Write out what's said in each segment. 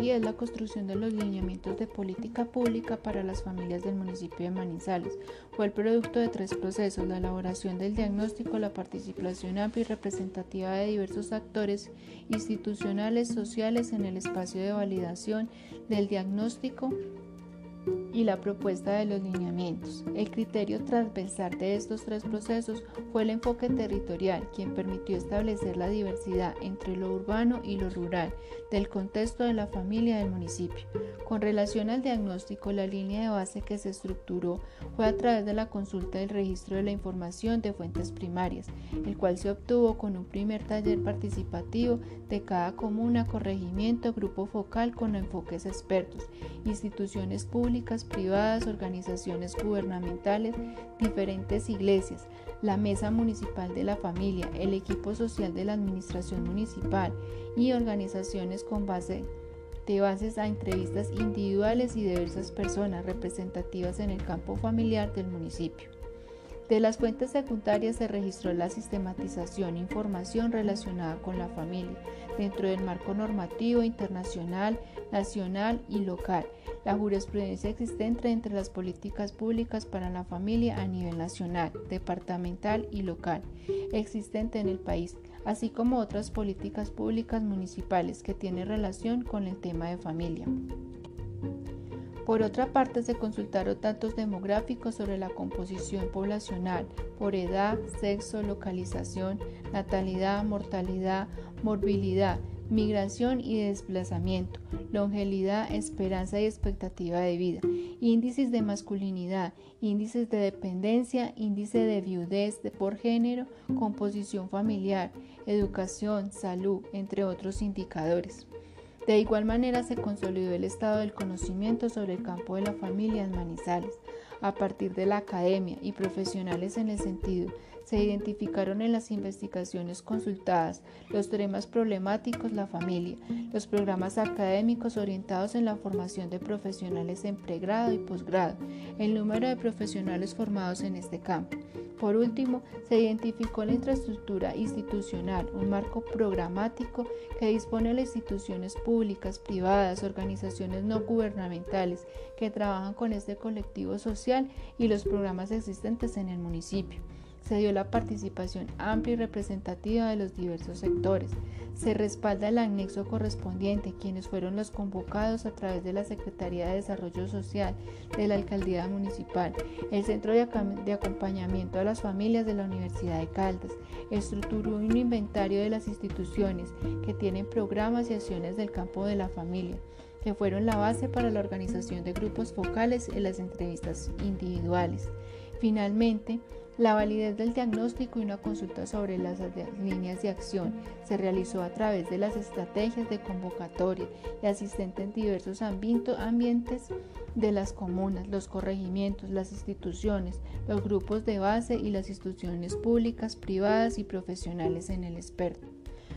y es la construcción de los lineamientos de política pública para las familias del municipio de Manizales. Fue el producto de tres procesos, la elaboración del diagnóstico, la participación amplia y representativa de diversos actores institucionales, sociales en el espacio de validación del diagnóstico y la propuesta de los lineamientos. El criterio transversal de estos tres procesos fue el enfoque territorial, quien permitió establecer la diversidad entre lo urbano y lo rural del contexto de la familia del municipio. Con relación al diagnóstico, la línea de base que se estructuró fue a través de la consulta del registro de la información de fuentes primarias, el cual se obtuvo con un primer taller participativo de cada comuna, corregimiento, grupo focal con enfoques expertos, instituciones públicas, privadas, organizaciones gubernamentales, diferentes iglesias, la Mesa Municipal de la Familia, el equipo social de la Administración Municipal y organizaciones con base de bases a entrevistas individuales y diversas personas representativas en el campo familiar del municipio. De las fuentes secundarias se registró la sistematización e información relacionada con la familia dentro del marco normativo internacional, nacional y local, la jurisprudencia existente entre las políticas públicas para la familia a nivel nacional, departamental y local existente en el país, así como otras políticas públicas municipales que tienen relación con el tema de familia. Por otra parte, se consultaron datos demográficos sobre la composición poblacional por edad, sexo, localización, natalidad, mortalidad, morbilidad, migración y desplazamiento, longevidad, esperanza y expectativa de vida, índices de masculinidad, índices de dependencia, índice de viudez de por género, composición familiar, educación, salud, entre otros indicadores. De igual manera se consolidó el estado del conocimiento sobre el campo de la familia Manizales, a partir de la academia y profesionales en el sentido se identificaron en las investigaciones consultadas los temas problemáticos, la familia, los programas académicos orientados en la formación de profesionales en pregrado y posgrado, el número de profesionales formados en este campo. Por último, se identificó la infraestructura institucional, un marco programático que dispone las instituciones públicas, privadas, organizaciones no gubernamentales que trabajan con este colectivo social y los programas existentes en el municipio. Se dio la participación amplia y representativa de los diversos sectores. Se respalda el anexo correspondiente, quienes fueron los convocados a través de la Secretaría de Desarrollo Social de la Alcaldía Municipal, el Centro de, Acompañamiento a las Familias de la Universidad de Caldas, estructuró un inventario de las instituciones que tienen programas y acciones del campo de la familia que fueron la base para la organización de grupos focales en las entrevistas individuales. Finalmente, la validez del diagnóstico y una consulta sobre las líneas de acción se realizó a través de las estrategias de convocatoria y asistente en diversos ambientes de las comunas, los corregimientos, las instituciones, los grupos de base y las instituciones públicas, privadas y profesionales en el experto.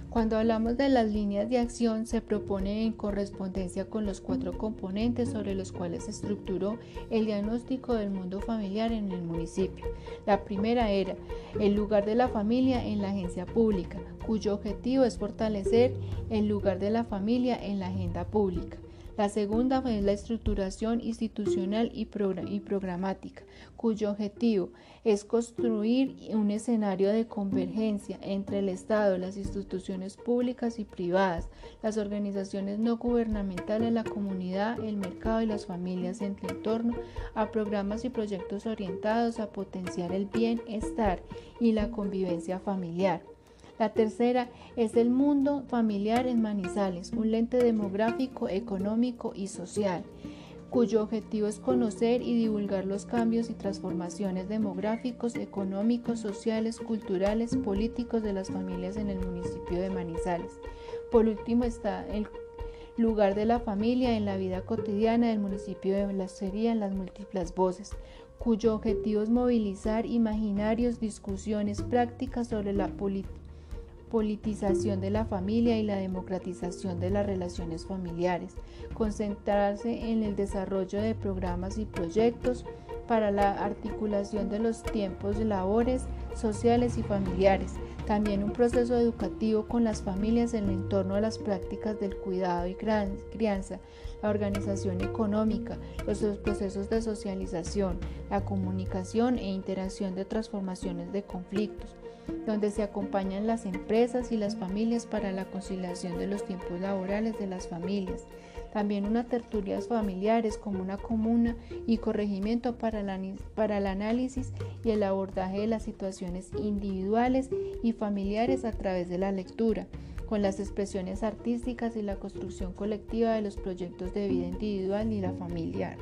Cuando hablamos de las líneas de acción, se propone en correspondencia con los cuatro componentes sobre los cuales se estructuró el diagnóstico del mundo familiar en el municipio. La primera era el lugar de la familia en la agencia pública, cuyo objetivo es fortalecer el lugar de la familia en la agenda pública. La segunda es la estructuración institucional y, programática, cuyo objetivo es construir un escenario de convergencia entre el Estado, las instituciones públicas y privadas, las organizaciones no gubernamentales, la comunidad, el mercado y las familias en torno a programas y proyectos orientados a potenciar el bienestar y la convivencia familiar. La tercera es el mundo familiar en Manizales, un lente demográfico, económico y social cuyo objetivo es conocer y divulgar los cambios y transformaciones demográficos, económicos, sociales, culturales, políticos de las familias en el municipio de Manizales. Por último está el lugar de la familia en la vida cotidiana del municipio de La Sería en las múltiples voces, cuyo objetivo es movilizar imaginarios, discusiones prácticas sobre la política politización de la familia y la democratización de las relaciones familiares, concentrarse en el desarrollo de programas y proyectos para la articulación de los tiempos de labores sociales y familiares, También un proceso educativo con las familias en el entorno a las prácticas del cuidado y crianza, la organización económica, los procesos de socialización, la comunicación e interacción de transformaciones de conflictos, donde se acompañan las empresas y las familias para la conciliación de los tiempos laborales de las familias. También unas tertulias familiares como una comuna y corregimiento para, para el análisis y el abordaje de las situaciones individuales y familiares a través de la lectura con las expresiones artísticas y la construcción colectiva de los proyectos de vida individual y la familiar.